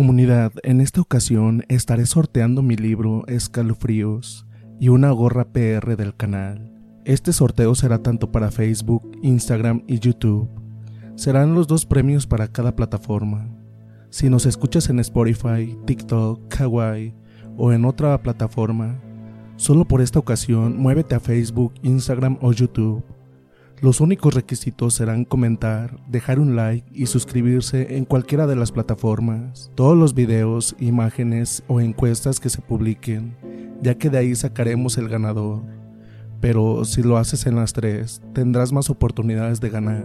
Comunidad, en esta ocasión estaré sorteando mi libro Escalofríos y una gorra PR del canal. Este sorteo será tanto para Facebook, Instagram y YouTube. Serán los dos premios para cada plataforma. Si nos escuchas en Spotify, TikTok, Kawaii o en otra plataforma, solo por esta ocasión muévete a Facebook, Instagram o YouTube los únicos requisitos serán comentar, dejar un like y suscribirse en cualquiera de las plataformas. Todos los videos, imágenes o encuestas que se publiquen, ya que de ahí sacaremos el ganador. Pero si lo haces en las tres, tendrás más oportunidades de ganar.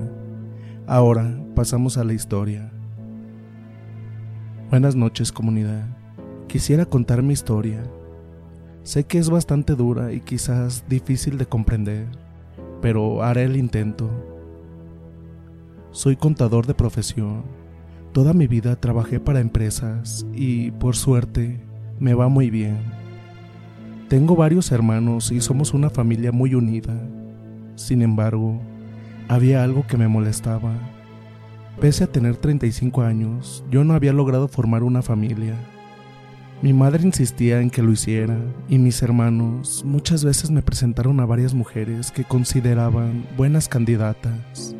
Ahora pasamos a la historia. Buenas noches comunidad. Quisiera contar mi historia. Sé que es bastante dura y quizás difícil de comprender pero haré el intento. Soy contador de profesión. Toda mi vida trabajé para empresas y, por suerte, me va muy bien. Tengo varios hermanos y somos una familia muy unida. Sin embargo, había algo que me molestaba. Pese a tener 35 años, yo no había logrado formar una familia. Mi madre insistía en que lo hiciera y mis hermanos muchas veces me presentaron a varias mujeres que consideraban buenas candidatas.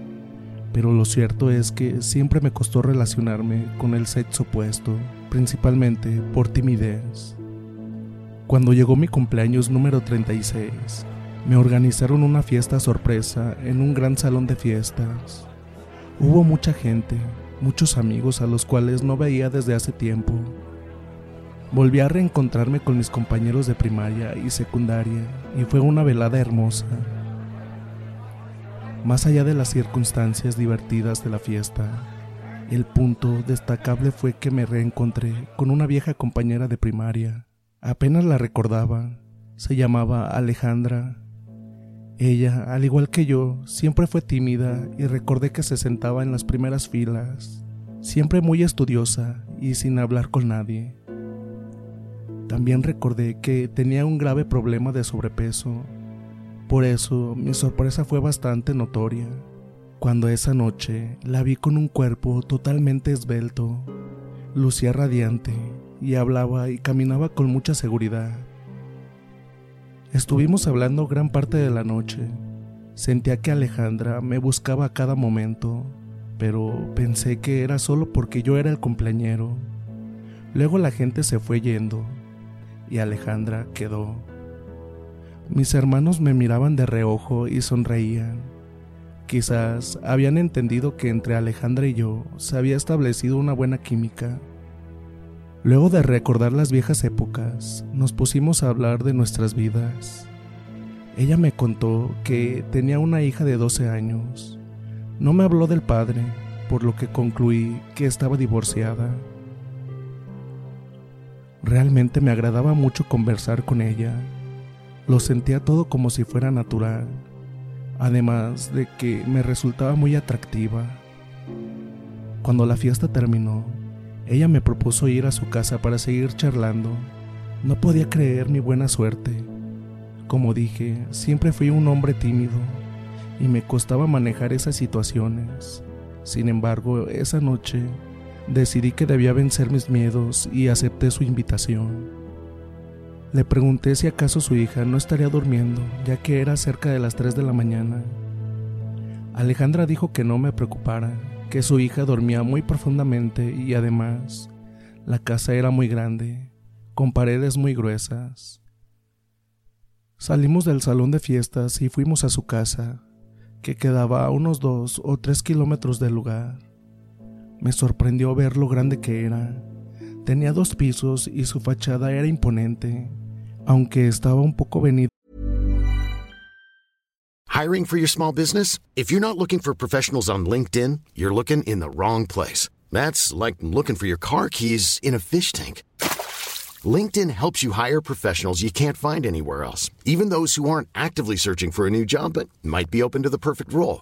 Pero lo cierto es que siempre me costó relacionarme con el sexo opuesto, principalmente por timidez. Cuando llegó mi cumpleaños número 36, me organizaron una fiesta sorpresa en un gran salón de fiestas. Hubo mucha gente, muchos amigos a los cuales no veía desde hace tiempo Volví a reencontrarme con mis compañeros de primaria y secundaria y fue una velada hermosa. Más allá de las circunstancias divertidas de la fiesta, el punto destacable fue que me reencontré con una vieja compañera de primaria. Apenas la recordaba. Se llamaba Alejandra. Ella, al igual que yo, siempre fue tímida y recordé que se sentaba en las primeras filas, siempre muy estudiosa y sin hablar con nadie. También recordé que tenía un grave problema de sobrepeso. Por eso mi sorpresa fue bastante notoria cuando esa noche la vi con un cuerpo totalmente esbelto. Lucía radiante y hablaba y caminaba con mucha seguridad. Estuvimos hablando gran parte de la noche. Sentía que Alejandra me buscaba a cada momento, pero pensé que era solo porque yo era el cumpleañero. Luego la gente se fue yendo y Alejandra quedó. Mis hermanos me miraban de reojo y sonreían. Quizás habían entendido que entre Alejandra y yo se había establecido una buena química. Luego de recordar las viejas épocas, nos pusimos a hablar de nuestras vidas. Ella me contó que tenía una hija de 12 años. No me habló del padre, por lo que concluí que estaba divorciada. Realmente me agradaba mucho conversar con ella. Lo sentía todo como si fuera natural, además de que me resultaba muy atractiva. Cuando la fiesta terminó, ella me propuso ir a su casa para seguir charlando. No podía creer mi buena suerte. Como dije, siempre fui un hombre tímido y me costaba manejar esas situaciones. Sin embargo, esa noche Decidí que debía vencer mis miedos y acepté su invitación. Le pregunté si acaso su hija no estaría durmiendo, ya que era cerca de las 3 de la mañana. Alejandra dijo que no me preocupara, que su hija dormía muy profundamente y además la casa era muy grande, con paredes muy gruesas. Salimos del salón de fiestas y fuimos a su casa, que quedaba a unos dos o tres kilómetros del lugar. Me sorprendió ver lo grande que era. Tenía dos pisos y su fachada era imponente, aunque estaba un poco venido. Hiring for your small business? If you're not looking for professionals on LinkedIn, you're looking in the wrong place. That's like looking for your car keys in a fish tank. LinkedIn helps you hire professionals you can't find anywhere else, even those who aren't actively searching for a new job but might be open to the perfect role.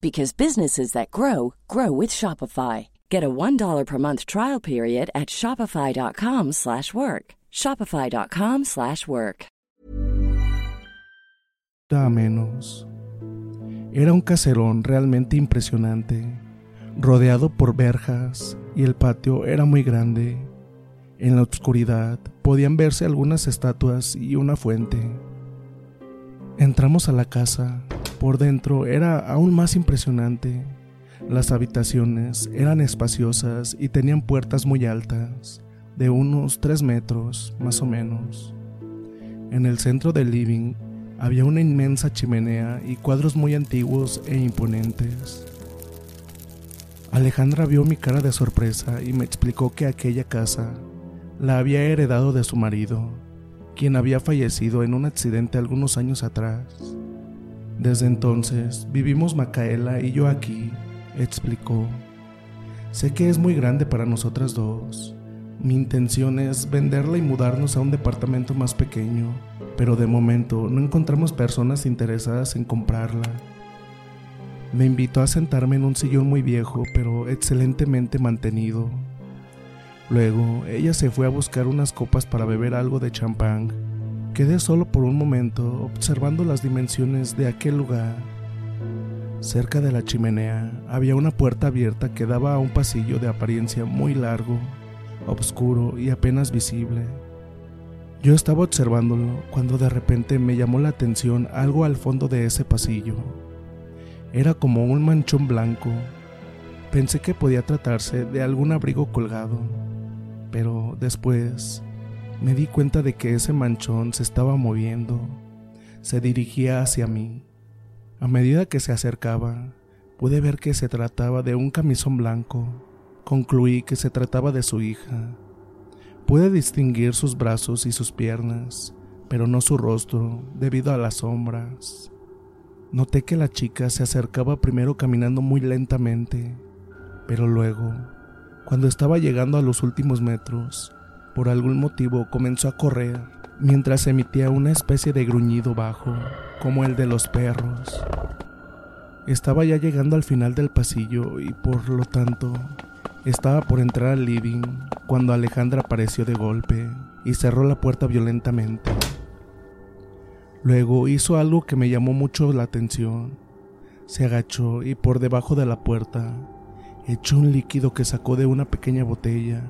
because businesses that grow grow with Shopify. Get a $1 per month trial period at shopify.com/work. shopify.com/work. A menos. Era un caserón realmente impresionante, rodeado por verjas y el patio era muy grande. En la oscuridad podían verse algunas estatuas y una fuente. Entramos a la casa. Por dentro era aún más impresionante. Las habitaciones eran espaciosas y tenían puertas muy altas, de unos 3 metros más o menos. En el centro del living había una inmensa chimenea y cuadros muy antiguos e imponentes. Alejandra vio mi cara de sorpresa y me explicó que aquella casa la había heredado de su marido, quien había fallecido en un accidente algunos años atrás. Desde entonces vivimos Macaela y yo aquí, explicó. Sé que es muy grande para nosotras dos. Mi intención es venderla y mudarnos a un departamento más pequeño, pero de momento no encontramos personas interesadas en comprarla. Me invitó a sentarme en un sillón muy viejo, pero excelentemente mantenido. Luego, ella se fue a buscar unas copas para beber algo de champán Quedé solo por un momento observando las dimensiones de aquel lugar. Cerca de la chimenea había una puerta abierta que daba a un pasillo de apariencia muy largo, oscuro y apenas visible. Yo estaba observándolo cuando de repente me llamó la atención algo al fondo de ese pasillo. Era como un manchón blanco. Pensé que podía tratarse de algún abrigo colgado, pero después me di cuenta de que ese manchón se estaba moviendo, se dirigía hacia mí. A medida que se acercaba, pude ver que se trataba de un camisón blanco. Concluí que se trataba de su hija. Pude distinguir sus brazos y sus piernas, pero no su rostro, debido a las sombras. Noté que la chica se acercaba primero caminando muy lentamente, pero luego, cuando estaba llegando a los últimos metros, por algún motivo comenzó a correr mientras emitía una especie de gruñido bajo, como el de los perros. Estaba ya llegando al final del pasillo y por lo tanto estaba por entrar al living cuando Alejandra apareció de golpe y cerró la puerta violentamente. Luego hizo algo que me llamó mucho la atención. Se agachó y por debajo de la puerta echó un líquido que sacó de una pequeña botella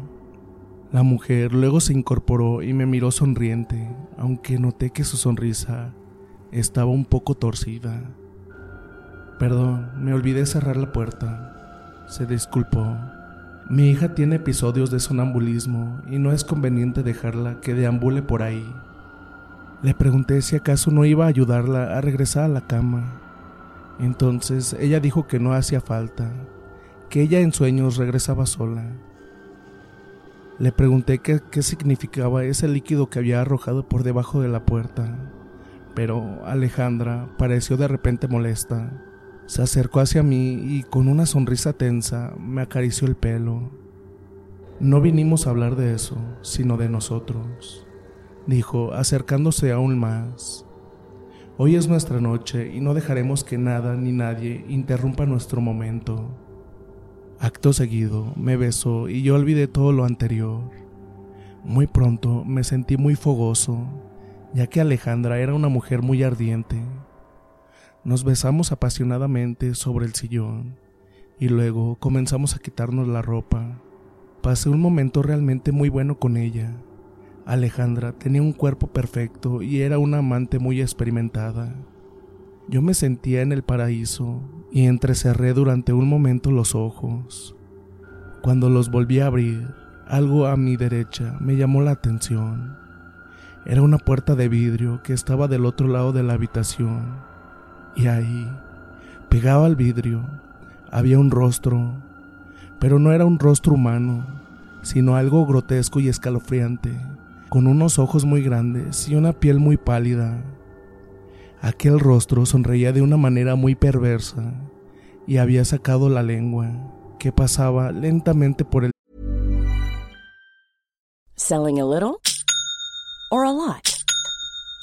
la mujer luego se incorporó y me miró sonriente, aunque noté que su sonrisa estaba un poco torcida. Perdón, me olvidé cerrar la puerta. Se disculpó. Mi hija tiene episodios de sonambulismo y no es conveniente dejarla que deambule por ahí. Le pregunté si acaso no iba a ayudarla a regresar a la cama. Entonces ella dijo que no hacía falta, que ella en sueños regresaba sola. Le pregunté qué, significaba ese líquido que había arrojado por debajo de la puerta, pero Alejandra pareció de repente molesta. Se acercó hacia mí y con una sonrisa tensa me acarició el pelo. No vinimos a hablar de eso, sino de nosotros, dijo, acercándose aún más. Hoy es nuestra noche y no dejaremos que nada ni nadie interrumpa nuestro momento. Acto seguido me besó y yo olvidé todo lo anterior. Muy pronto me sentí muy fogoso, ya que Alejandra era una mujer muy ardiente. Nos besamos apasionadamente sobre el sillón y luego comenzamos a quitarnos la ropa. Pasé un momento realmente muy bueno con ella. Alejandra tenía un cuerpo perfecto y era una amante muy experimentada. Yo me sentía en el paraíso y entrecerré durante un momento los ojos. Cuando los volví a abrir, algo a mi derecha me llamó la atención. Era una puerta de vidrio que estaba del otro lado de la habitación. Y ahí, pegado al vidrio, había un rostro, pero no era un rostro humano, sino algo grotesco y escalofriante, con unos ojos muy grandes y una piel muy pálida. Aquel rostro sonreía de una manera muy perversa y había sacado la lengua, que pasaba lentamente por el... Selling a little or a lot?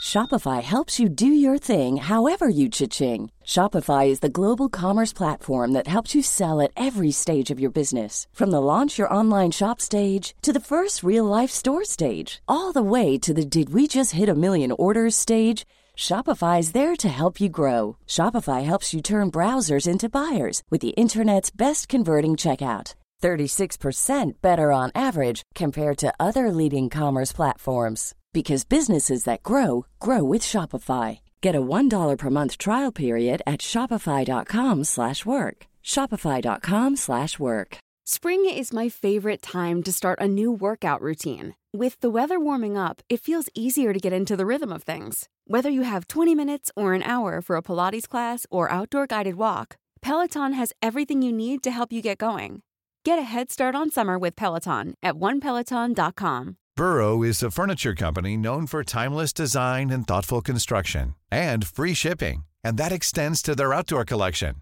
Shopify helps you do your thing however you cha-ching. Shopify is the global commerce platform that helps you sell at every stage of your business. From the launch your online shop stage to the first real life store stage, all the way to the did we just hit a million orders stage. Shopify is there to help you grow. Shopify helps you turn browsers into buyers with the internet's best converting checkout. 36% better on average compared to other leading commerce platforms because businesses that grow grow with Shopify. Get a $1 per month trial period at shopify.com/work. shopify.com/work. Spring is my favorite time to start a new workout routine. With the weather warming up, it feels easier to get into the rhythm of things. Whether you have 20 minutes or an hour for a Pilates class or outdoor guided walk, Peloton has everything you need to help you get going. Get a head start on summer with Peloton at onepeloton.com. Burrow is a furniture company known for timeless design and thoughtful construction and free shipping, and that extends to their outdoor collection.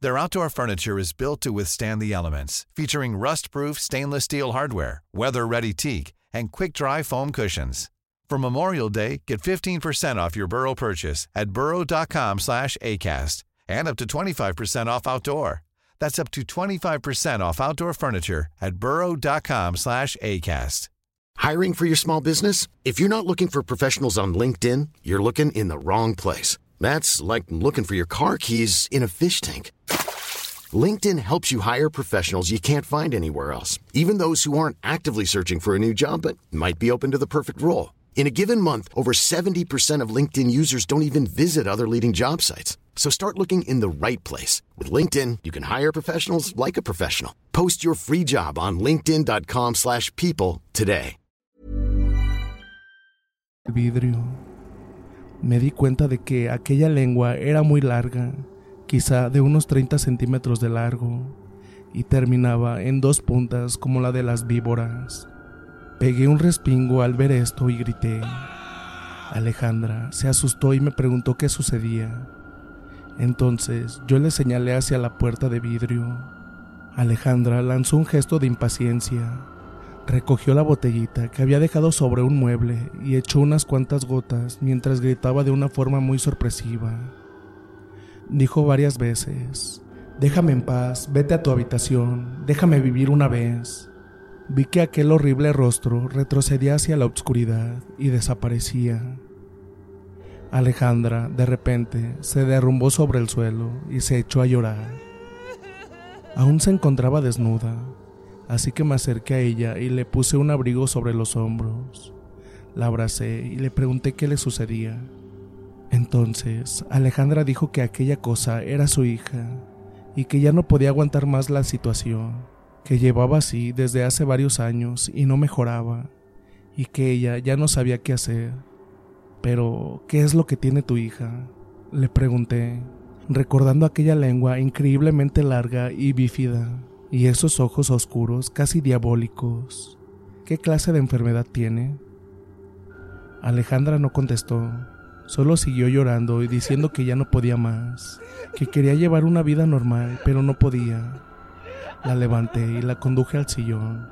Their outdoor furniture is built to withstand the elements, featuring rust-proof stainless steel hardware, weather-ready teak, and quick-dry foam cushions. For Memorial Day, get 15% off your Burrow purchase at burrow.com slash ACAST and up to 25% off outdoor. That's up to 25% off outdoor furniture at burrow.com slash ACAST. Hiring for your small business? If you're not looking for professionals on LinkedIn, you're looking in the wrong place. That's like looking for your car keys in a fish tank. LinkedIn helps you hire professionals you can't find anywhere else, even those who aren't actively searching for a new job but might be open to the perfect role. In a given month, over 70% of LinkedIn users don't even visit other leading job sites. So start looking in the right place. With LinkedIn, you can hire professionals like a professional. Post your free job on linkedin.com slash people today. vidrio. Me di cuenta de que aquella lengua era muy larga, quizá de unos 30 centímetros de largo, y terminaba en dos puntas como la de las víboras. Pegué un respingo al ver esto y grité. Alejandra se asustó y me preguntó qué sucedía. Entonces yo le señalé hacia la puerta de vidrio. Alejandra lanzó un gesto de impaciencia. Recogió la botellita que había dejado sobre un mueble y echó unas cuantas gotas mientras gritaba de una forma muy sorpresiva. Dijo varias veces, Déjame en paz, vete a tu habitación, déjame vivir una vez. Vi que aquel horrible rostro retrocedía hacia la oscuridad y desaparecía. Alejandra, de repente, se derrumbó sobre el suelo y se echó a llorar. Aún se encontraba desnuda, así que me acerqué a ella y le puse un abrigo sobre los hombros. La abracé y le pregunté qué le sucedía. Entonces, Alejandra dijo que aquella cosa era su hija y que ya no podía aguantar más la situación, que llevaba así desde hace varios años y no mejoraba, y que ella ya no sabía qué hacer. Pero, ¿qué es lo que tiene tu hija? Le pregunté, recordando aquella lengua increíblemente larga y bífida, y esos ojos oscuros casi diabólicos. ¿Qué clase de enfermedad tiene? Alejandra no contestó, solo siguió llorando y diciendo que ya no podía más, que quería llevar una vida normal, pero no podía. La levanté y la conduje al sillón.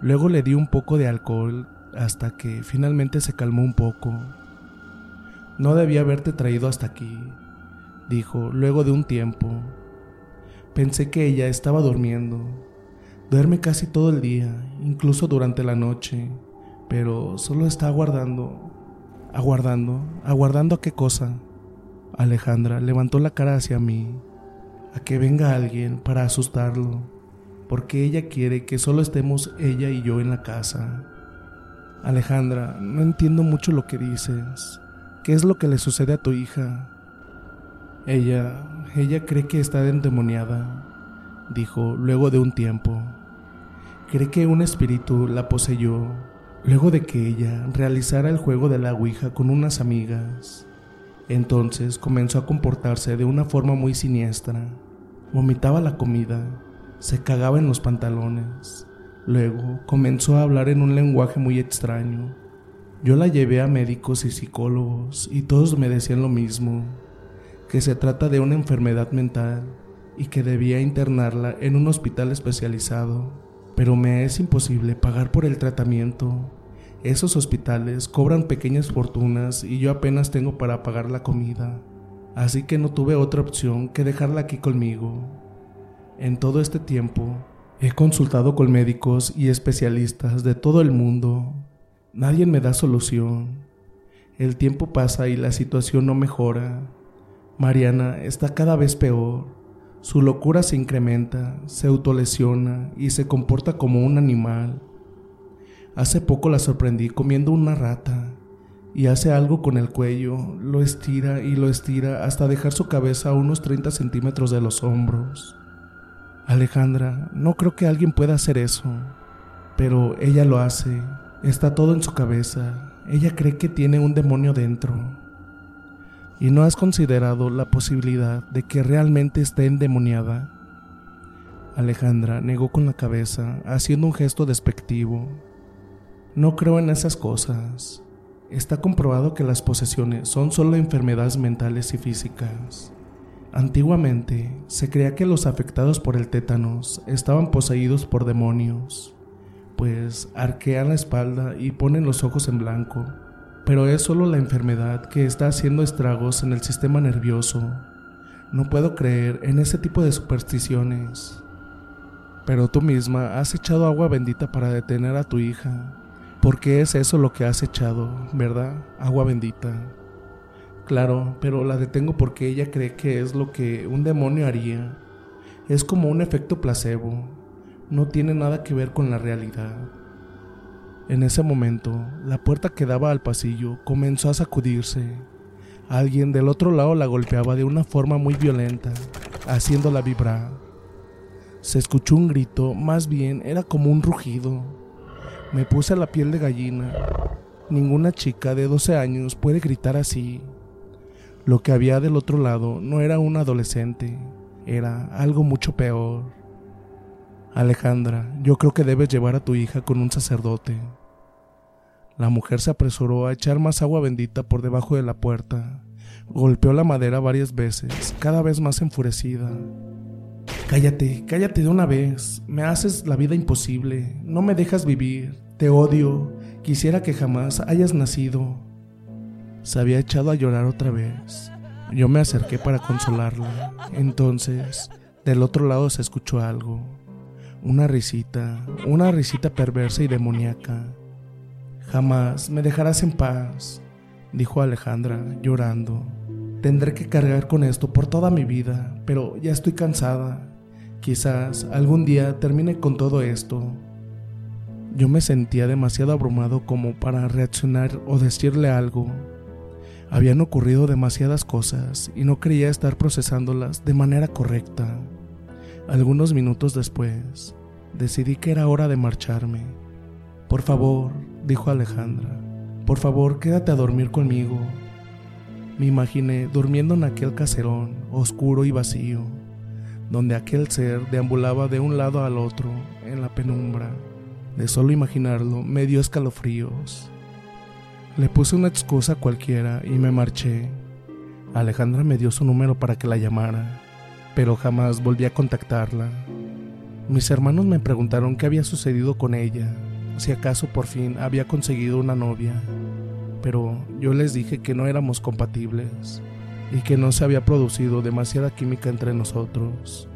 Luego le di un poco de alcohol hasta que finalmente se calmó un poco. No debía haberte traído hasta aquí, dijo luego de un tiempo. Pensé que ella estaba durmiendo. Duerme casi todo el día, incluso durante la noche, pero solo está aguardando. Aguardando, aguardando a qué cosa. Alejandra levantó la cara hacia mí, a que venga alguien para asustarlo, porque ella quiere que solo estemos ella y yo en la casa. Alejandra, no entiendo mucho lo que dices. ¿Qué es lo que le sucede a tu hija? Ella, ella cree que está endemoniada, dijo luego de un tiempo. Cree que un espíritu la poseyó luego de que ella realizara el juego de la Ouija con unas amigas. Entonces comenzó a comportarse de una forma muy siniestra. vomitaba la comida, se cagaba en los pantalones. Luego comenzó a hablar en un lenguaje muy extraño. Yo la llevé a médicos y psicólogos y todos me decían lo mismo, que se trata de una enfermedad mental y que debía internarla en un hospital especializado, pero me es imposible pagar por el tratamiento. Esos hospitales cobran pequeñas fortunas y yo apenas tengo para pagar la comida así que no tuve otra opción que dejarla aquí conmigo. En todo este tiempo, he consultado con médicos y especialistas de todo el mundo. Nadie me da solución. El tiempo pasa y la situación no mejora. Mariana está cada vez peor. Su locura se incrementa, se autolesiona y se comporta como un animal. Hace poco la sorprendí comiendo una rata y hace algo con el cuello, lo estira y lo estira hasta dejar su cabeza a unos 30 centímetros de los hombros. Alejandra, no creo que alguien pueda hacer eso, pero ella lo hace, está todo en su cabeza, ella cree que tiene un demonio dentro. ¿Y no has considerado la posibilidad de que realmente esté endemoniada? Alejandra negó con la cabeza, haciendo un gesto despectivo. No creo en esas cosas. Está comprobado que las posesiones son solo enfermedades mentales y físicas. Antiguamente se creía que los afectados por el tétanos estaban poseídos por demonios, pues arquean la espalda y ponen los ojos en blanco, pero es solo la enfermedad que está haciendo estragos en el sistema nervioso. No puedo creer en ese tipo de supersticiones. Pero tú misma has echado agua bendita para detener a tu hija, porque es eso lo que has echado, ¿verdad? Agua bendita. Claro, pero la detengo porque ella cree que es lo que un demonio haría. Es como un efecto placebo. No tiene nada que ver con la realidad. En ese momento, la puerta que daba al pasillo comenzó a sacudirse. Alguien del otro lado la golpeaba de una forma muy violenta, haciéndola vibrar. Se escuchó un grito, más bien era como un rugido. Me puse la piel de gallina. Ninguna chica de 12 años puede gritar así. Lo que había del otro lado no era un adolescente, era algo mucho peor. Alejandra, yo creo que debes llevar a tu hija con un sacerdote. La mujer se apresuró a echar más agua bendita por debajo de la puerta. Golpeó la madera varias veces, cada vez más enfurecida. Cállate, cállate de una vez. Me haces la vida imposible. No me dejas vivir. Te odio. Quisiera que jamás hayas nacido. Se había echado a llorar otra vez. Yo me acerqué para consolarla. Entonces, del otro lado se escuchó algo. Una risita, una risita perversa y demoníaca. Jamás me dejarás en paz, dijo Alejandra, llorando. Tendré que cargar con esto por toda mi vida, pero ya estoy cansada. Quizás algún día termine con todo esto. Yo me sentía demasiado abrumado como para reaccionar o decirle algo. Habían ocurrido demasiadas cosas y no creía estar procesándolas de manera correcta. Algunos minutos después, decidí que era hora de marcharme. Por favor, dijo Alejandra, por favor quédate a dormir conmigo. Me imaginé durmiendo en aquel caserón, oscuro y vacío donde aquel ser deambulaba de un lado al otro en la penumbra. De solo imaginarlo me dio escalofríos. Le puse una excusa cualquiera y me marché. Alejandra me dio su número para que la llamara, pero jamás volví a contactarla. Mis hermanos me preguntaron qué había sucedido con ella, si acaso por fin había conseguido una novia, pero yo les dije que no éramos compatibles y que no se había producido demasiada química entre nosotros.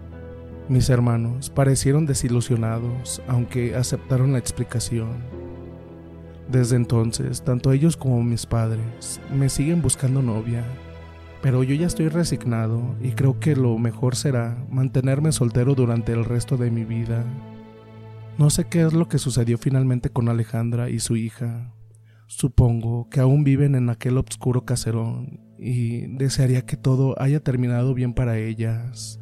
Mis hermanos parecieron desilusionados, aunque aceptaron la explicación. Desde entonces, tanto ellos como mis padres me siguen buscando novia, pero yo ya estoy resignado y creo que lo mejor será mantenerme soltero durante el resto de mi vida. No sé qué es lo que sucedió finalmente con Alejandra y su hija. Supongo que aún viven en aquel obscuro caserón y desearía que todo haya terminado bien para ellas.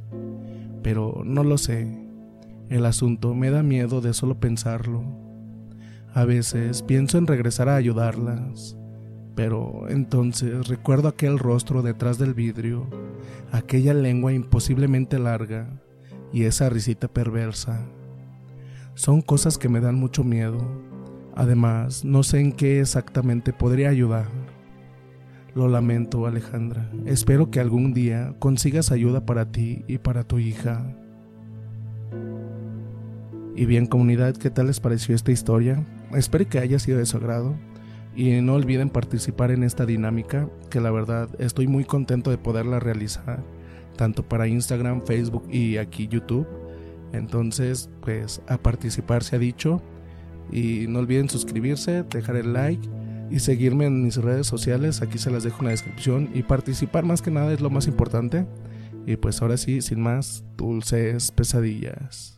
Pero no lo sé. El asunto me da miedo de solo pensarlo. A veces pienso en regresar a ayudarlas, Pero entonces recuerdo aquel rostro detrás del vidrio, aquella lengua imposiblemente larga y esa risita perversa. Son cosas que me dan mucho miedo. Además, no sé en qué exactamente podría ayudar. Lo lamento, Alejandra. Espero que algún día consigas ayuda para ti y para tu hija. Y bien, comunidad, ¿qué tal les pareció esta historia? Espero que haya sido de su agrado. Y no olviden participar en esta dinámica, que la verdad estoy muy contento de poderla realizar, tanto para Instagram, Facebook y aquí YouTube. Entonces, pues a participar se ha dicho. Y no olviden suscribirse, dejar el like y seguirme en mis redes sociales. Aquí se las dejo en la descripción. Y participar más que nada es lo más importante. Y pues ahora sí, sin más, dulces pesadillas.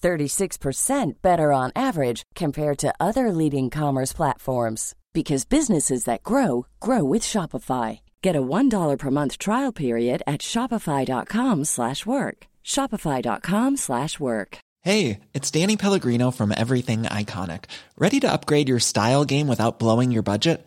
36% better on average compared to other leading commerce platforms because businesses that grow grow with Shopify. Get a $1 per month trial period at shopify.com/work. shopify.com/work. Hey, it's Danny Pellegrino from Everything Iconic. Ready to upgrade your style game without blowing your budget?